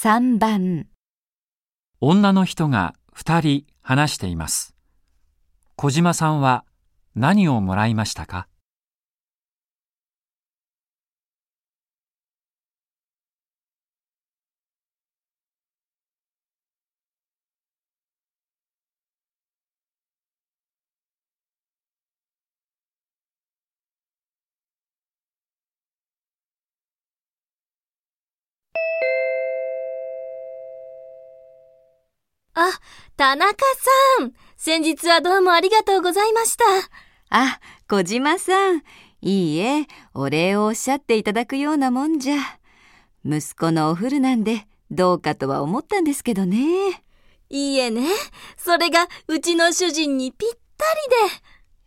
3番女の人が2人話しています。小島さんは何をもらいましたか？あ、田中さん。先日はどうもありがとうございました。あ、小島さん。いいえ、お礼をおっしゃっていただくようなもんじゃ。息子のお古なんで、どうかとは思ったんですけどね。いいえね。それがうちの主人にぴった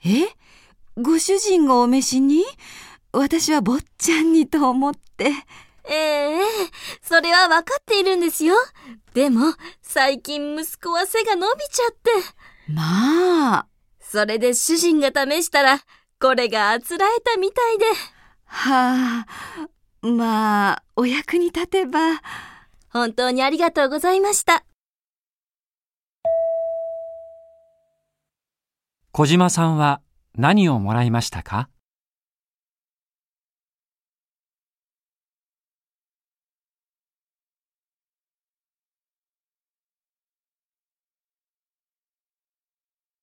りで。え？ご主人がお召しに？私は坊ちゃんにと思って。ええそれはわかっているんですよ。でも、最近息子は背が伸びちゃって。まあ。それで主人が試したら、これがあつらえたみたいで。はあ。まあ、お役に立てば。本当にありがとうございました。小島さんは何をもらいましたか？